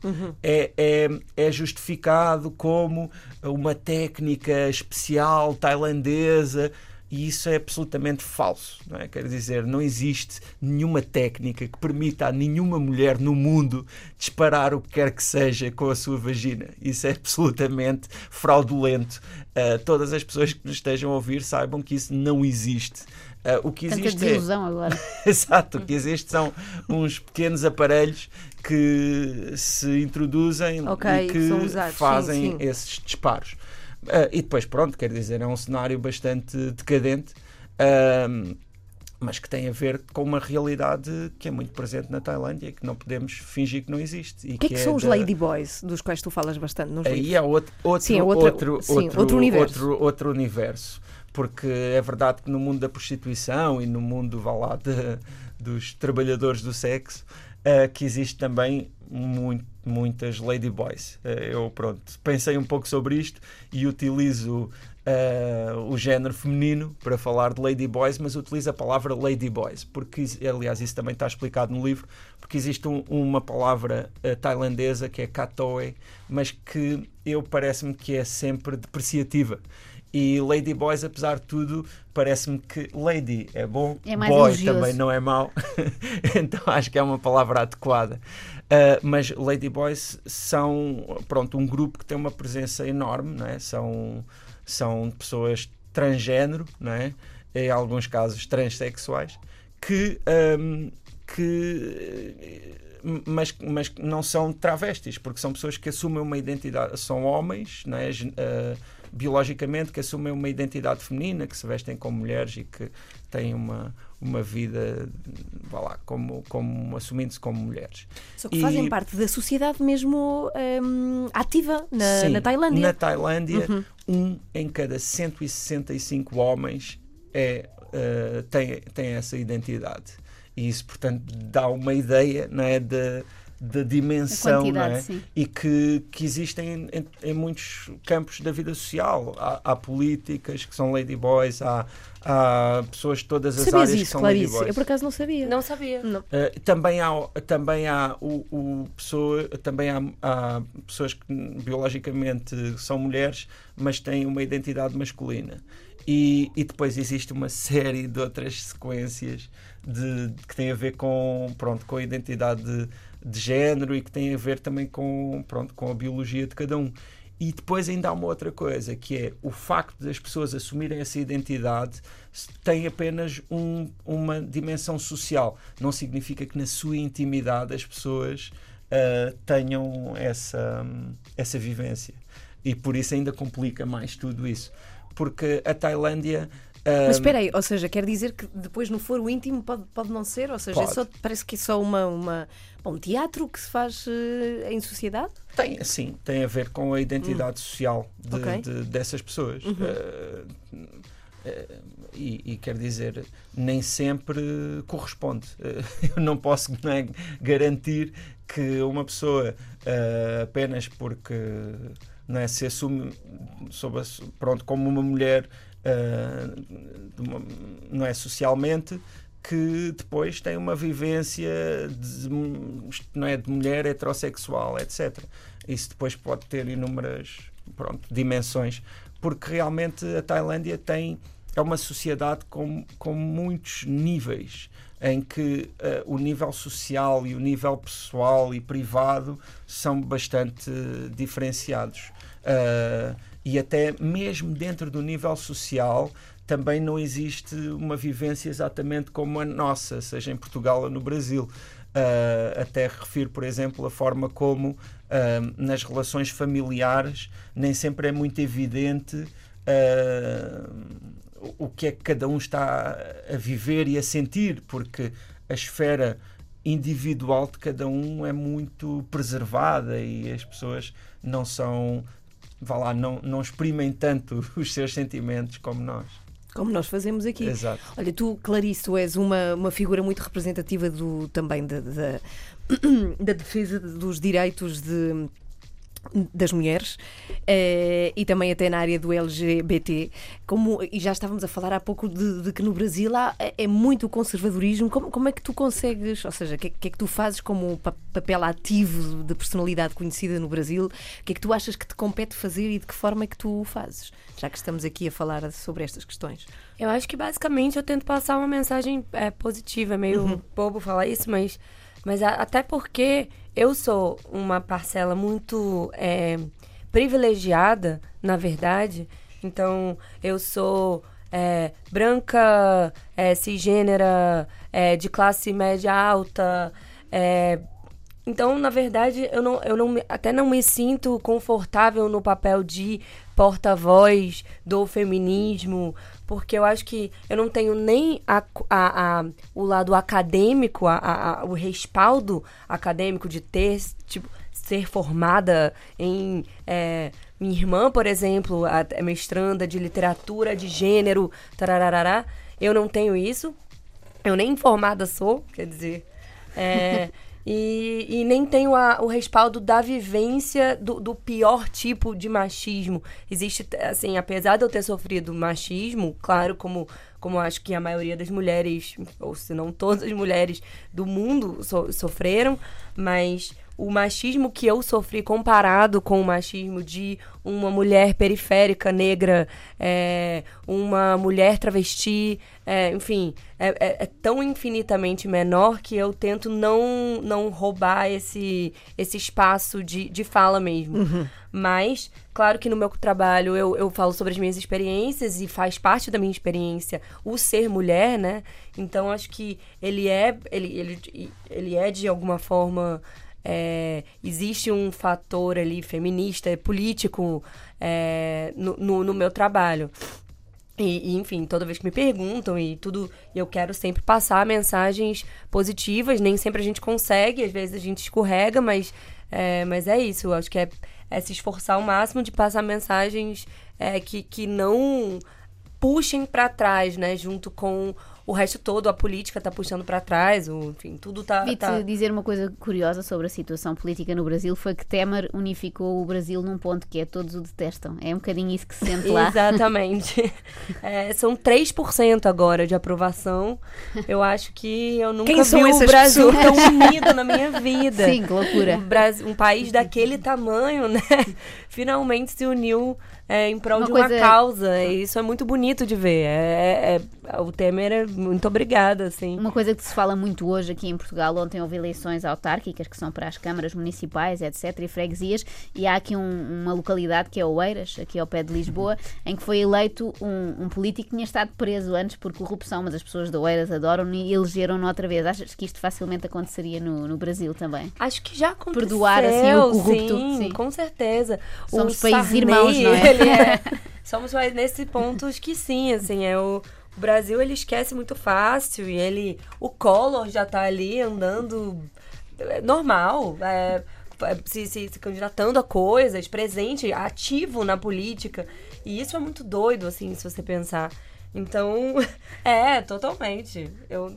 é, é, é justificado como uma técnica especial tailandesa. E isso é absolutamente falso, não é? Quer dizer, não existe nenhuma técnica que permita a nenhuma mulher no mundo disparar o que quer que seja com a sua vagina. Isso é absolutamente fraudulento. Ah, todas as pessoas que nos estejam a ouvir saibam que isso não existe. Ah, o que Tanta existe é. desilusão agora. Exato, o que existe são uns pequenos aparelhos que se introduzem Ok, e que são usados, sim, fazem sim. esses disparos. Ah, e depois, pronto, quer dizer, é um cenário bastante decadente, ahm, mas que tem a ver com uma realidade que é muito presente na Tailândia e que não podemos fingir que não existe. O que é que são os da- ladyboys, dos quais tu falas bastante nos livros? Aí é outro, outro, Sim, é outra- outro, sim, outro, outro universo. outro- outro universo. Porque é verdade que no mundo da prostituição e no mundo, vá lá, de- dos trabalhadores do sexo, eh, que existe também muito- muitas ladyboys. Eh, eu, pronto, pensei um pouco sobre isto e utilizo eh, o género feminino para falar de ladyboys, mas utilizo a palavra ladyboys, porque, aliás, isso também está explicado no livro, porque existe um- uma palavra tailandesa que é katoe, mas que eu parece-me que é sempre depreciativa. E ladyboys, apesar de tudo, parece-me que lady é bom, É boy também não é mau. então acho que é uma palavra adequada. Uh, mas ladyboys são pronto, um grupo que tem uma presença enorme, não é? são, são pessoas transgênero, não é? em alguns casos transexuais, que, um, que eh, mas, mas não são travestis, porque são pessoas que assumem uma identidade, são homens, não é? Uh, biologicamente, que assumem uma identidade feminina, que se vestem como mulheres e que têm uma, uma vida, vá lá, como, como assumindo-se como mulheres. Só que E- fazem parte da sociedade mesmo hum, ativa na, Sim, na Tailândia. Na Tailândia, Uhum. um em cada 165 homens é, eh, tem, tem essa identidade. E isso, portanto, dá uma ideia não é, da, da dimensão é? e que, que existem em, em muitos campos da vida social. Há, há políticas que são ladyboys, há, há pessoas de todas as Sabias áreas que isso, são Clarice? ladyboys. Eu por acaso não sabia. Não sabia. Não. Uh, também há, também há, o, o pessoa, também há, há pessoas que biologicamente são mulheres, mas têm uma identidade masculina. E, e depois existe uma série de outras sequências de, que têm a ver com, pronto, com a identidade de, género e que têm a ver também com, pronto, com a biologia de cada um. E depois ainda há uma outra coisa, que é o facto das pessoas assumirem essa identidade tem apenas um- uma dimensão social. Não significa que na sua intimidade as pessoas ah, tenham essa, essa vivência. E por isso ainda complica mais tudo isso. Porque a Tailândia. Mas espera aí, ou seja, quer dizer que depois no foro íntimo pode, pode não ser? Ou seja, é só- parece que é só uma, uma, um teatro que se faz eh, em sociedade? Tem, sim, tem a ver com a identidade social de- Ok. de- dessas pessoas. Eh, eh, e, e quer dizer, nem sempre corresponde. Eh, Eu não posso não é, garantir que uma pessoa apenas porque não é, se assume a pronto, como uma mulher uma- não é socialmente que depois tem uma vivência de, não é, de mulher heterossexual, etc. Isso depois pode ter inúmeras pronto, dimensões, porque realmente a Tailândia tem é uma sociedade com, com muitos níveis em que eh, o nível social e o nível pessoal e privado são bastante eh, diferenciados. Eh, e até mesmo dentro do nível social também não existe uma vivência exatamente como a nossa, seja em Portugal ou no Brasil. Uh, até refiro, por exemplo, a forma como uh, nas relações familiares nem sempre é muito evidente uh, o que é que cada um está a viver e a sentir, porque a esfera individual de cada um é muito preservada e as pessoas não são, vá lá, não, não exprimem tanto os seus sentimentos como nós. Como nós fazemos aqui. Exato. Olha, tu, Clarice, tu és uma, uma figura muito representativa do, também da, da, da defesa dos direitos de, das mulheres eh, e também até na área do LGBT. Como, e já estávamos a falar há pouco de, de que no Brasil há, é muito o conservadorismo. Como, como é que tu consegues, ou seja, o que, é- que é que tu fazes como pa- papel ativo de personalidade conhecida no Brasil? O que é que tu achas que te compete fazer e de que forma é que tu o fazes? Já que estamos aqui a falar sobre estas questões. Eu acho que basicamente eu tento passar uma mensagem é, positiva. É meio bobo falar isso, mas, mas a- até porque eu sou uma parcela muito é, privilegiada, na verdade. Então, eu sou é, branca, é, cisgênera, é, de classe média alta. é, então, na verdade, eu, não, eu não, até não me sinto confortável no papel de porta-voz do feminismo, porque eu acho que eu não tenho nem a, a- a- o lado acadêmico, a- a- o respaldo acadêmico de ter, tipo, ser formada em. é, minha irmã, por exemplo, é mestranda de literatura de gênero, tararará. Eu não tenho isso. Eu nem informada sou, quer dizer. é, e, e nem tenho a- o respaldo da vivência do, do pior tipo de machismo. Existe, assim, apesar de eu ter sofrido machismo, claro, como, como acho que a maioria das mulheres, ou se não todas as mulheres do mundo so- sofreram, mas o machismo que eu sofri comparado com o machismo de uma mulher periférica negra, é, uma mulher travesti, é, enfim, é, é- é tão infinitamente menor que eu tento não, não roubar esse, esse espaço de, de fala mesmo. Mas, claro que no meu trabalho eu, eu falo sobre as minhas experiências e faz parte da minha experiência o ser mulher, né? Então acho que ele é, ele, ele, ele é de alguma forma. É, existe um fator ali feminista, político é, no, no, no meu trabalho. E, e, enfim, toda vez que me perguntam e tudo, eu quero sempre passar mensagens positivas. Nem sempre a gente consegue, às vezes a gente escorrega, mas é, mas é isso. Eu acho que é, é se esforçar ao máximo de passar mensagens é, que, que não puxem pra trás, né? Junto com o resto todo, a política tá puxando pra trás, o, enfim, tudo tá. Vi-te tá... dizer uma coisa curiosa sobre a situação política no Brasil foi que Temer unificou o Brasil num ponto que é todos o detestam. É um bocadinho isso que se sente lá. Exatamente. É, são 3% agora de aprovação. Eu acho que eu nunca Quem vi o Brasil pessoas? tão unido na minha vida. Sim, que loucura. Um, Brasil- um país daquele tamanho, né? Finalmente se uniu é, em prol Uma de uma coisa- causa. E isso é muito bonito de ver. É, é- o Temer é muito obrigada, assim. Uma coisa que se fala muito hoje aqui em Portugal, ontem houve eleições autárquicas que são para as câmaras municipais, etc, e freguesias, e há aqui um- uma localidade que é Oeiras, aqui ao pé de Lisboa, em que foi eleito um, um político que tinha estado preso antes por corrupção, mas as pessoas de Oeiras adoram-no e elegeram-no outra vez. Achas que isto facilmente aconteceria no, no Brasil também? Acho que já aconteceu. Perdoar, assim, o corrupto, Sim, sim. com certeza. Somos o países Sarney, irmãos, não é? ele é- Somos países nesse ponto, acho que sim, assim, é o... o Brasil, ele esquece muito fácil e ele... O Collor já tá ali andando é, normal, é, se, se, se candidatando a coisas, presente, ativo na política. E isso é muito doido, assim, se você pensar. Então, é, totalmente. Eu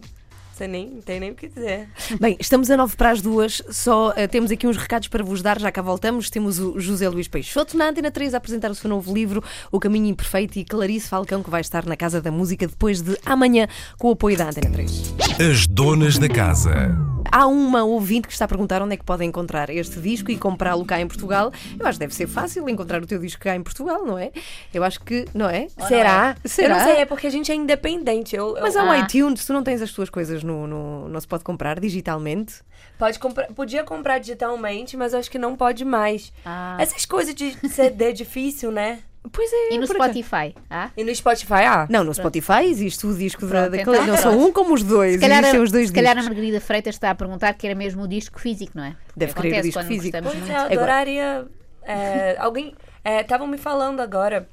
nem não tem nem o que dizer. Bem, estamos a nove para as duas, só eh, temos aqui uns recados para vos dar, já cá voltamos. Temos o José Luís Peixoto na Antena 3 a apresentar o seu novo livro, O Caminho Imperfeito, e Clarice Falcão, que vai estar na Casa da Música depois de amanhã, com o apoio da Antena 3. As donas da casa. Há uma ouvinte que está a perguntar onde é que podem encontrar este disco e comprá-lo cá em Portugal. Eu acho que deve ser fácil encontrar o teu disco cá em Portugal, não é? Eu acho que, não é? Será? Será? Eu não sei, é porque a gente é independente. Eu, eu- Mas há o Ah. iTunes, tu não tens as tuas coisas no, no- não se pode comprar digitalmente? Pode comprar, podia comprar digitalmente, mas eu acho que não pode mais. Ah. Essas coisas de CD difícil, né? Pois é. E no. Spotify? Ah? E no Spotify, ah. Não, no Spotify existe o disco da, Pronto, da então. Não são um como os dois, Se calhar, existem os dois se calhar a. Margarida Freitas está a perguntar que era mesmo o disco físico, não é? Porque Deve querer o disco físico. Pois muito. é, adoraria. é, alguém. Estavam me falando agora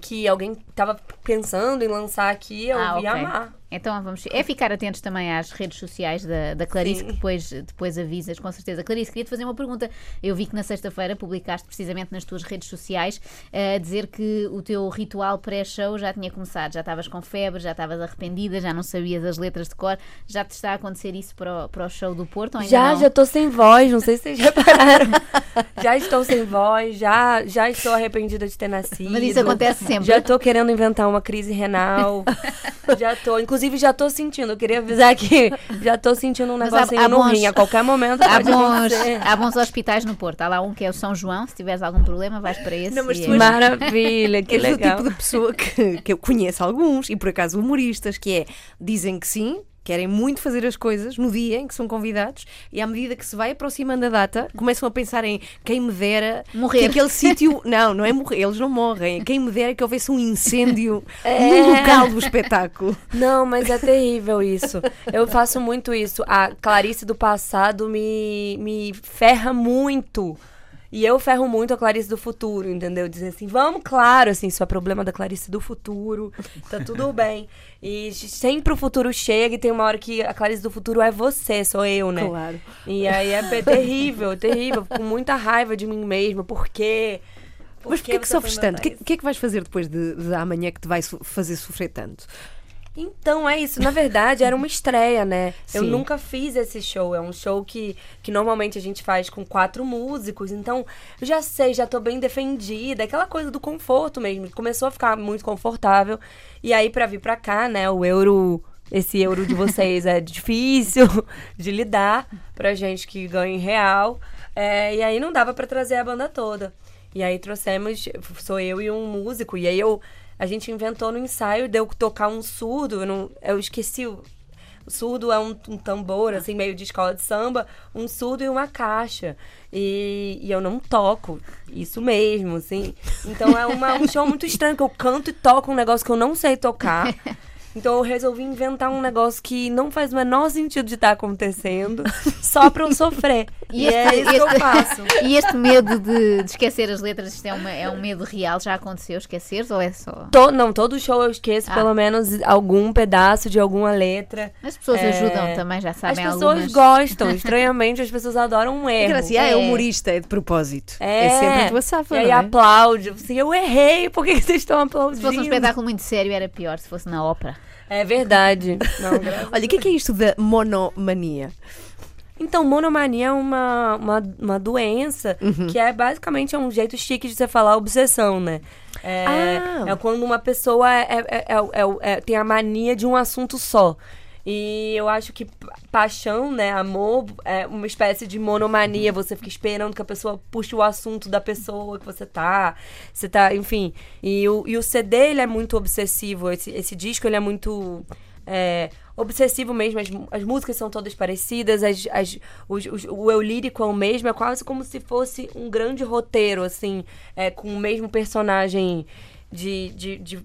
que alguém tava pensando em lançar aqui, eu Ah, ia ok. amar. Então vamos. É ficar atentos também às redes sociais da, da Clarice, Sim. que depois, depois avisas, com certeza. Clarice, queria te fazer uma pergunta. Eu vi que na sexta-feira publicaste precisamente nas tuas redes sociais eh, a dizer que o teu ritual pré-show já tinha começado. Já estavas com febre, já estavas arrependida, já não sabias as letras de cor. Já te está a acontecer isso para o, para o show do Porto? Já, não? já tô sem voz, não sei se vocês repararam. já estou sem voz, já, já estou arrependida de ter nascido. Mas isso acontece sempre. Já tô querendo inventar uma crise renal. já tô, inclusive já tô sentindo, eu queria avisar que já tô sentindo um há- negocinho há no bons- rim, a qualquer momento Há pode bons, há bons hospitais no Porto. Há lá um que é o São João. Se tiveres algum problema, vais para esse. Não, mas tu é- és- Maravilha, que És legal. o tipo de pessoa que, que eu conheço alguns, e por acaso humoristas, que é, dizem que sim, querem muito fazer as coisas no dia em que são convidados, e à medida que se vai aproximando a data, começam a pensar em quem me dera Morrer. que aquele sítio. Não, não é morrer, eles não morrem. Quem me dera que houvesse um incêndio É. no local do espetáculo. Não, mas é terrível isso. Eu faço muito isso. A Clarice do passado me, me ferra muito. E eu ferro muito a Clarice do futuro, entendeu? Dizer assim, vamos, claro, assim, isso é problema da Clarice do futuro, tá tudo bem. E sempre o futuro chega e tem uma hora que a Clarice do futuro é você, sou eu, né? Claro. E aí é pe- terrível, terrível. Com muita raiva de mim mesma. Por quê? Por Mas porquê que você sofres tanto? O que, que é que vais fazer depois de, de amanhã que te vai so- fazer sofrer tanto? Então, é isso. Na verdade, era uma estreia, né? Eu Sim. nunca fiz esse show. É um show que, que normalmente a gente faz com quatro músicos. Então, eu já sei, já tô bem defendida. Aquela coisa do conforto mesmo. Começou a ficar muito confortável. E aí, pra vir pra cá, né? O euro... Esse euro de vocês é difícil de lidar pra gente que ganha em real. É, e aí não dava pra trazer a banda toda. E aí trouxemos, sou eu e um músico. E aí eu, a gente inventou no ensaio, deu tocar um surdo. Eu, não, eu esqueci. O, o surdo é um, um tambor, assim, meio de escola de samba. Um surdo e uma caixa. E, e eu não toco. Isso mesmo, assim. Então é uma, um show muito estranho, que eu canto e toco um negócio que eu não sei tocar. Então eu resolvi inventar um negócio que não faz o menor sentido de estar acontecendo, só pra eu sofrer. E, é isso que eu faço. E este medo de, de esquecer as letras, isto é, uma- é um medo real? Já aconteceu esqueceres ou é só. To- não, todo show eu esqueço Ah. pelo menos algum pedaço de alguma letra. As pessoas É, ajudam também, já As sabem pessoas algumas. gostam, estranhamente, as pessoas adoram um erro. Gracia, ah, é É. humorista, é de propósito. É, É, sempre a tua safa, E aí é? aplaude. Assim, eu errei, por que que vocês estão aplaudindo? Se fosse um espetáculo muito sério, era pior se fosse na ópera. É verdade. Não, Olha, o que é, que é isto da monomania? Então, monomania é uma, uma, uma doença Uhum. que é basicamente é um jeito chique de você falar obsessão, né? É, Ah. é quando uma pessoa é, é- é- é- é- tem a mania de um assunto só. E eu acho que pa- paixão, né, amor, é uma espécie de monomania. Você fica esperando que a pessoa puxe o assunto da pessoa que você tá. Você tá, enfim. E o, e o CD, ele é muito obsessivo. Esse, esse disco, ele é muito é, obsessivo mesmo. As, as músicas são todas parecidas. As, as, os- os- o eu lírico é o mesmo. É quase como se fosse um grande roteiro, assim, é, com o mesmo personagem de, de, de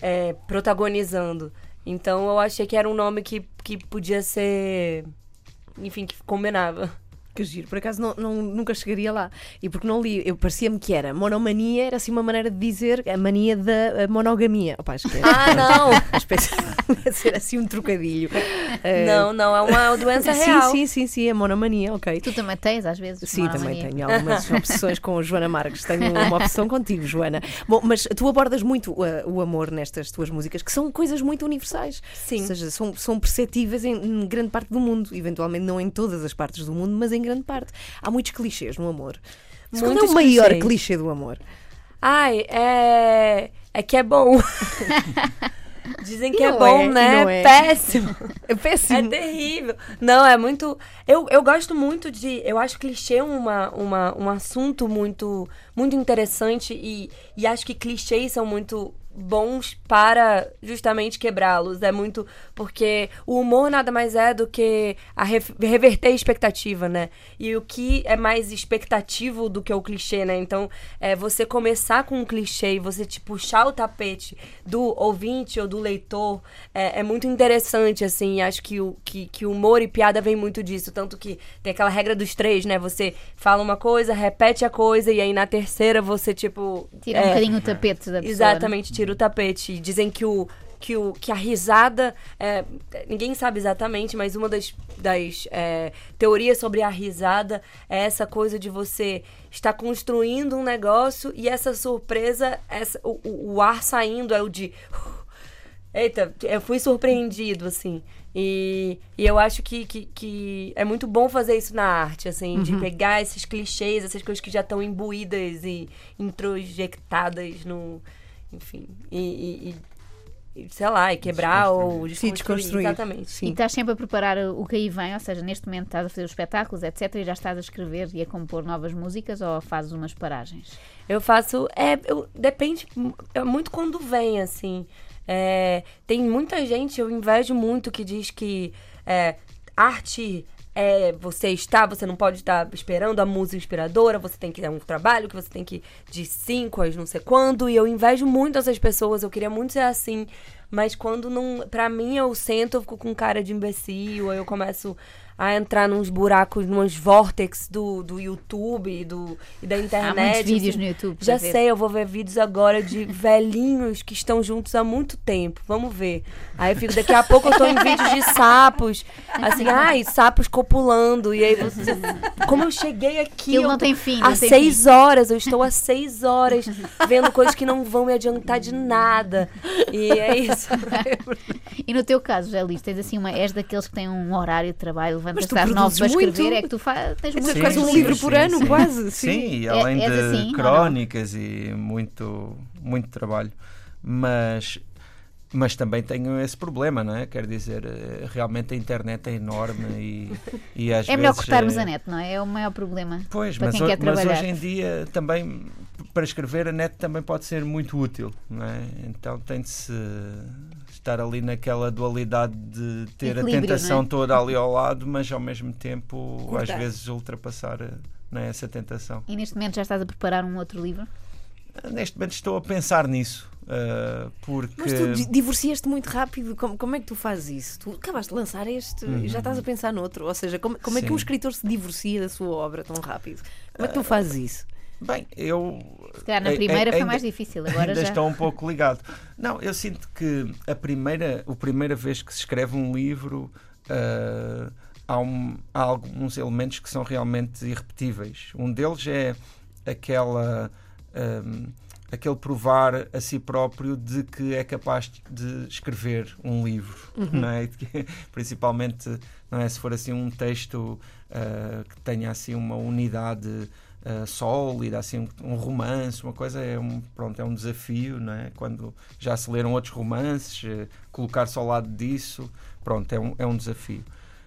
é, protagonizando. Então eu achei que era um nome que, que podia ser. Enfim, que combinava. Que giro, por acaso não, não- nunca chegaria lá. E porque não li, eu parecia-me que era monomania, era assim uma maneira de dizer a mania da monogamia. Opa, acho que é Ah, não! espécie de ser assim um trocadilho. Eh, não, não, é uma doença sim, real. sim, sim, sim, é monomania, ok. Tu também tens, às vezes. Sim, também monomania. tenho algumas obsessões com Joana Marques. Tenho uma obsessão contigo, Joana. Bom, mas tu abordas muito uh, o amor nestas tuas músicas, que são coisas muito universais. Sim. Ou seja, são, são perceptíveis em, em grande parte do mundo. Eventualmente não em todas as partes do mundo, mas em grande parte. Há muitos clichês no amor. Mas Qual é o maior clichês. clichê do amor? Ai, é. É que é bom. Dizem que E é não bom, é, né? é. Péssimo. É péssimo. É terrível. Não, é muito. Eu, eu gosto muito de. Eu acho clichê uma, uma, um assunto muito, muito interessante e, e acho que clichês são muito bons para justamente quebrá-los. É muito. Porque o humor nada mais é do que a re- reverter a expectativa, né? E o que é mais expectativo do que o clichê, né? Então, é você começar com um clichê e você te puxar o tapete do ouvinte ou do leitor é, é muito interessante, assim. Acho que o que, que humor e piada vem muito disso. Tanto que tem aquela regra dos três, né? Você fala uma coisa, repete a coisa, e aí na terceira você, tipo. Tira um é, bocadinho o tapete da pessoa. né? Tira o tapete. E Dizem que o. Que, o, que a risada. é, ninguém sabe exatamente, mas uma das, das é, teorias sobre a risada é essa coisa de você estar construindo um negócio e essa surpresa, essa, o, o, ar saindo é o de. Eita, eu fui surpreendido, assim. E, e eu acho que, que, que é muito bom fazer isso na arte, assim, de pegar esses clichês, essas coisas que já estão imbuídas e introjectadas no. Enfim. E, e- e- e, sei lá, e quebrar ou desconstruir. desconstruir. Exatamente. E Sim. estás sempre a preparar o que aí vem, ou seja, neste momento estás a fazer os espetáculos, etc. E já estás a escrever e a compor novas músicas ou fazes umas paragens? Eu faço. É, eu, depende. É muito quando vem, assim. É, tem muita gente, eu invejo muito, que diz que é, arte é você está, você não pode estar esperando a música inspiradora, você tem que ter um trabalho que você tem que de 5 às não sei quando. E eu invejo muito essas pessoas, eu queria muito ser assim. Mas quando não. Pra mim, eu sento, eu fico com cara de imbecil, aí eu começo a entrar nos buracos, nos vórtex do, do YouTube e, do, e da internet. Há muitos vídeos assim. no YouTube. Já ver. sei, eu vou ver vídeos agora de velhinhos que estão juntos há muito tempo. Vamos ver. Aí eu fico, daqui a pouco eu tô em vídeos de sapos. Assim, ai, sapos copulando. E aí você. Como eu cheguei aqui? Eu não tem fim, Há não tem seis horas, eu estou há seis horas vendo coisas que não vão me adiantar de nada. E é isso. E no teu caso, Liz, tens assim uma. És daqueles que têm um horário de trabalho, levantas tu às nove para produzes muito. escrever, é que tu faz, tens quase um livro por ano, quase. Sim, e É- além és de assim, crónicas e muito, muito trabalho. Mas, mas também tenho esse problema, não é? Quer dizer, eh, realmente a internet é enorme e, e às É melhor vezes. cortarmos eh, a net, não é? É o maior problema. Pois, para mas, quem quer mas trabalhar. hoje em dia também para escrever a net também pode ser muito útil, não é? Então tem de se estar ali naquela dualidade de ter Equilíbrio, a tentação é? toda ali ao lado, mas ao mesmo tempo Cortar. às vezes ultrapassar eh, não é, essa tentação. E neste momento já estás a preparar um outro livro? Neste momento estou a pensar nisso, eh, porque Mas tu di- divorciaste muito rápido. Como, como é que tu fazes isso? Tu acabaste de lançar este e já estás a pensar noutro. Ou seja, como, como é que um Uhum. Escritor se divorcia da sua obra tão rápido? Como é que tu fazes isso? Bem, eu. Se calhar na ai- primeira foi mais difícil, agora ainda já. estou um pouco ligado. Não, eu sinto que a primeira, a primeira vez que se escreve um livro ah, há, um- há alguns elementos que são realmente irrepetíveis. Um deles é aquela. ahm, aquele provar a si próprio de que é capaz de escrever um livro, não é? Principalmente, não é? Se for assim um texto ah, que tenha assim uma unidade uh, sólida, assim um, romance, uma coisa é um pronto é um desafio, não é? Quando já se leram outros romances, eh, colocar-se ao lado disso, pronto é um, é um desafio.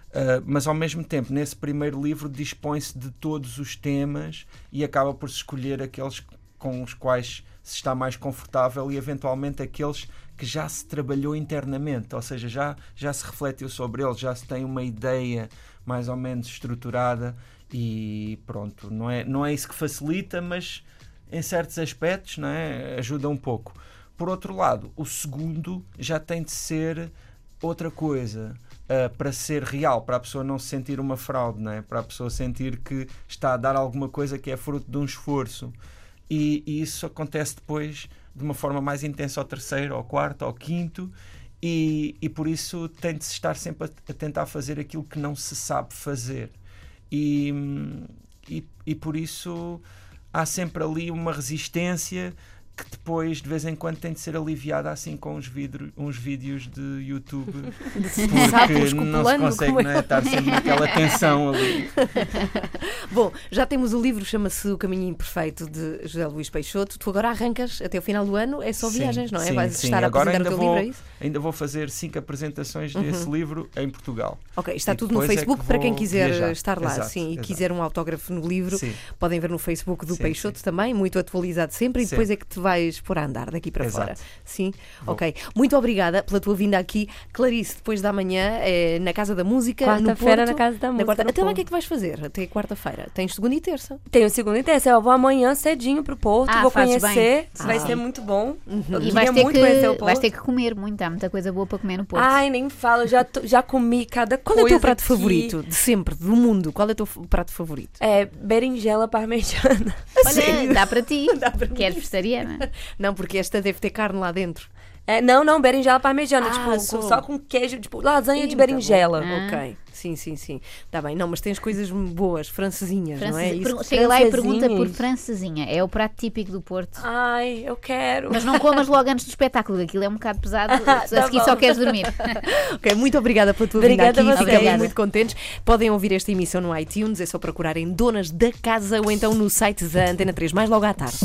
Uh, mas ao mesmo tempo, nesse primeiro livro dispõe-se de todos os temas e acaba por se escolher aqueles com os quais se está mais confortável e eventualmente aqueles que já se trabalhou internamente, ou seja, já, já se refletiu sobre eles, já se tem uma ideia mais ou menos estruturada e pronto, não é, não é isso que facilita, mas em certos aspectos não é, ajuda um pouco. Por outro lado, o segundo já tem de ser outra coisa, ah, para ser real, para a pessoa não se sentir uma fraude, não é? para a pessoa sentir que está a dar alguma coisa que é fruto de um esforço. E, e isso acontece depois de uma forma mais intensa ao terceiro, ao quarto, ao quinto, e, e por isso tem de se estar sempre a, a tentar fazer aquilo que não se sabe fazer. E, hum, e, e por isso há sempre ali uma resistência que depois, de vez em quando, tem de ser aliviada assim com uns, vidro, uns vídeos de YouTube porque não se consegue é, estar sempre naquela tensão ali. Bom, já temos o livro, chama-se O Caminho Imperfeito, de José Luís Peixoto. Tu agora arrancas até o final do ano, é só Sim, viagens, não é? sim, Vais sim. estar a Agora apresentar o teu vou, livro, é isso? Uhum. Ainda vou fazer cinco apresentações desse livro em Portugal. Ok, está E tudo no é que Facebook para quem quiser viajar. estar lá, Exato, sim, e quiser um autógrafo no livro, podem ver no Facebook do Peixoto também, muito atualizado sempre, e depois é que te vais pôr a andar daqui para Exato. fora. Sim, Vou. ok. Muito obrigada pela tua vinda aqui. Clarice, depois da manhã, é, na Casa da Música, Quarta-feira na Casa da Na Música. Até lá o que é que vais fazer? Até quarta-feira. Tens segunda e terça. Tenho segunda e terça. Eu vou amanhã cedinho pro Porto, Ah, vou conhecer. bem. Vai Ah. ser muito bom. Eu E vais ter, muito o que, Porto. vais ter que comer muito, há muita coisa boa para comer no Porto. Ai, nem falo, já, tô- já comi cada Qual coisa. é o teu prato aqui. favorito de sempre, do mundo? Qual é o teu prato favorito? É berinjela parmegiana. Olha, dá para ti. Dá para que és vegetariana. Não, porque esta deve ter carne lá dentro. É, não, não, berinjela parmegiana, Ah, tipo, com- só com queijo, tipo, lasanha de muito berinjela. bom. Ok, sim, sim, sim. Está bem. Não, mas tens coisas boas, francesinhas, não é? Isso. Chega lá e pergunta por francesinha. É o prato típico do Porto. Ai, eu quero. Mas não comas logo antes do espetáculo, aquilo é um bocado pesado. a Tá seguir bom. só queres dormir. Ok, muito obrigada pela tua Obrigada vinda a aqui. Ficamos Obrigada. muito contentes. Podem ouvir esta emissão no iTunes, é só procurarem Donas da Casa ou então no site da Antena 3, mais logo à tarde.